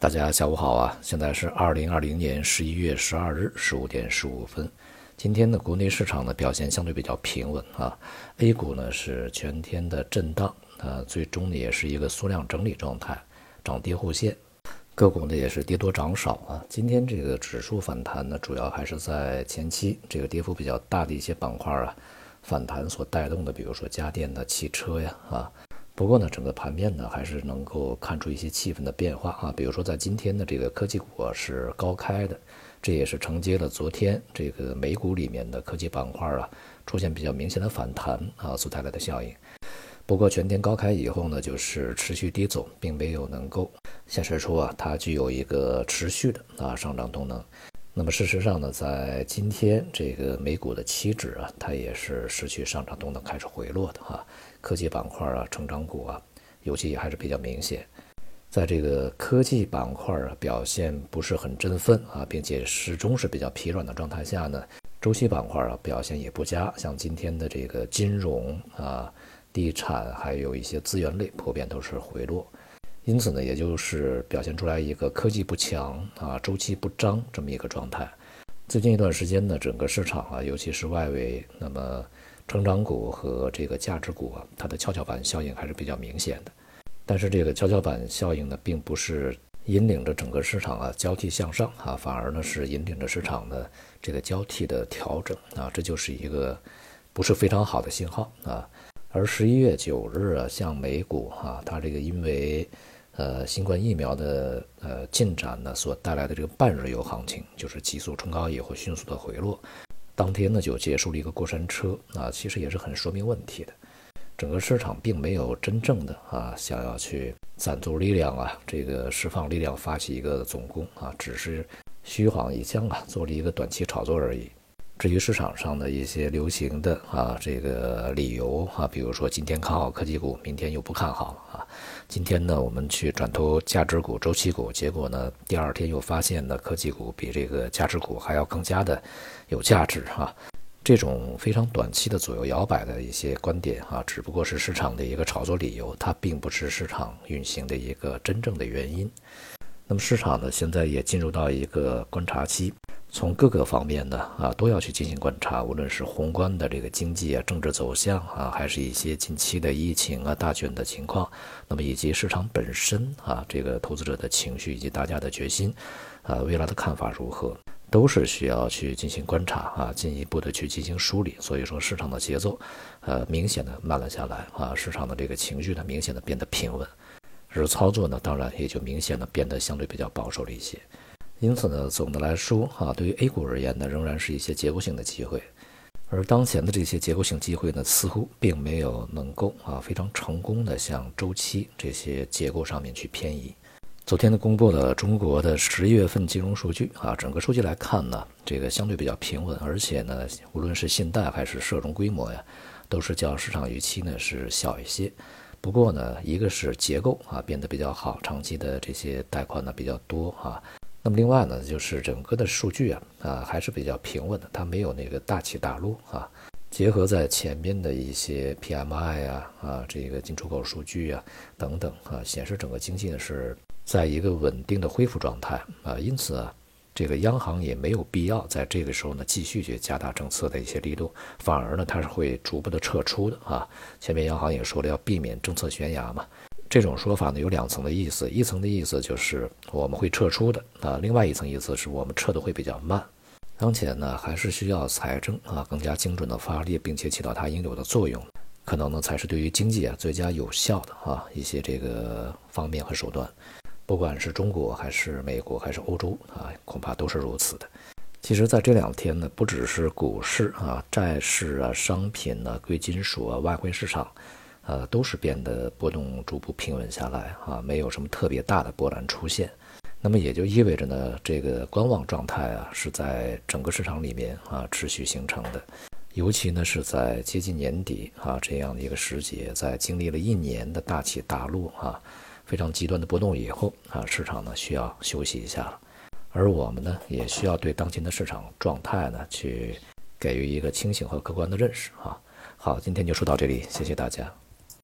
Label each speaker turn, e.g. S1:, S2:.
S1: 大家下午好啊！现在是二零二零年十一月十二日十五点十五分。今天的国内市场呢表现相对比较平稳啊，A 股呢是全天的震荡啊，最终呢也是一个缩量整理状态，涨跌互现。个股呢也是跌多涨少啊。今天这个指数反弹呢，主要还是在前期这个跌幅比较大的一些板块啊反弹所带动的，比如说家电的、汽车呀啊。不过呢，整个盘面呢还是能够看出一些气氛的变化啊，比如说在今天的这个科技股啊是高开的，这也是承接了昨天这个美股里面的科技板块啊出现比较明显的反弹啊所带来的效应。不过全天高开以后呢，就是持续低走，并没有能够显示出啊它具有一个持续的啊上涨动能。那么事实上呢，在今天这个美股的期指啊，它也是失去上涨动能，开始回落的哈。科技板块啊，成长股啊，尤其还是比较明显。在这个科技板块啊表现不是很振奋啊，并且始终是比较疲软的状态下呢，周期板块啊表现也不佳。像今天的这个金融啊、地产，还有一些资源类，普遍都是回落。因此呢，也就是表现出来一个科技不强啊，周期不张这么一个状态。最近一段时间呢，整个市场啊，尤其是外围，那么成长股和这个价值股啊，它的跷跷板效应还是比较明显的。但是这个跷跷板效应呢，并不是引领着整个市场啊交替向上啊，反而呢是引领着市场的这个交替的调整啊，这就是一个不是非常好的信号啊。而十一月九日啊，像美股啊，它这个因为呃，新冠疫苗的呃进展呢，所带来的这个半日游行情，就是急速冲高以后迅速的回落，当天呢就结束了一个过山车啊，其实也是很说明问题的，整个市场并没有真正的啊想要去攒足力量啊，这个释放力量发起一个总攻啊，只是虚晃一枪啊，做了一个短期炒作而已。至于市场上的一些流行的啊这个理由啊，比如说今天看好科技股，明天又不看好啊。今天呢，我们去转投价值股、周期股，结果呢，第二天又发现呢，科技股比这个价值股还要更加的有价值啊。这种非常短期的左右摇摆的一些观点啊，只不过是市场的一个炒作理由，它并不是市场运行的一个真正的原因。那么市场呢，现在也进入到一个观察期。从各个方面呢，啊，都要去进行观察，无论是宏观的这个经济啊、政治走向啊，还是一些近期的疫情啊、大选的情况，那么以及市场本身啊，这个投资者的情绪以及大家的决心，啊，未来的看法如何，都是需要去进行观察啊，进一步的去进行梳理。所以说，市场的节奏，呃，明显的慢了下来啊，市场的这个情绪呢，明显的变得平稳，而操作呢，当然也就明显的变得相对比较保守了一些。因此呢，总的来说啊，对于 A 股而言呢，仍然是一些结构性的机会，而当前的这些结构性机会呢，似乎并没有能够啊非常成功的向周期这些结构上面去偏移。昨天呢，公布了中国的十一月份金融数据啊，整个数据来看呢，这个相对比较平稳，而且呢，无论是信贷还是社融规模呀，都是较市场预期呢是小一些。不过呢，一个是结构啊变得比较好，长期的这些贷款呢比较多啊。另外呢，就是整个的数据啊，啊还是比较平稳的，它没有那个大起大落啊。结合在前面的一些 PMI 啊，啊这个进出口数据啊等等啊，显示整个经济呢是在一个稳定的恢复状态啊。因此啊，这个央行也没有必要在这个时候呢继续去加大政策的一些力度，反而呢它是会逐步的撤出的啊。前面央行也说了，要避免政策悬崖嘛。这种说法呢有两层的意思，一层的意思就是我们会撤出的啊，另外一层意思是我们撤的会比较慢。当前呢还是需要财政啊更加精准的发力，并且起到它应有的作用，可能呢才是对于经济啊最佳有效的啊一些这个方面和手段。不管是中国还是美国还是欧洲啊，恐怕都是如此的。其实，在这两天呢，不只是股市啊、债市啊、商品啊、贵金属啊、外汇市场。呃，都是变得波动逐步平稳下来啊，没有什么特别大的波澜出现。那么也就意味着呢，这个观望状态啊，是在整个市场里面啊持续形成的。尤其呢是在接近年底啊这样的一个时节，在经历了一年的大起大落啊，非常极端的波动以后啊，市场呢需要休息一下了。而我们呢，也需要对当前的市场状态呢，去给予一个清醒和客观的认识啊。好，今天就说到这里，谢谢大家。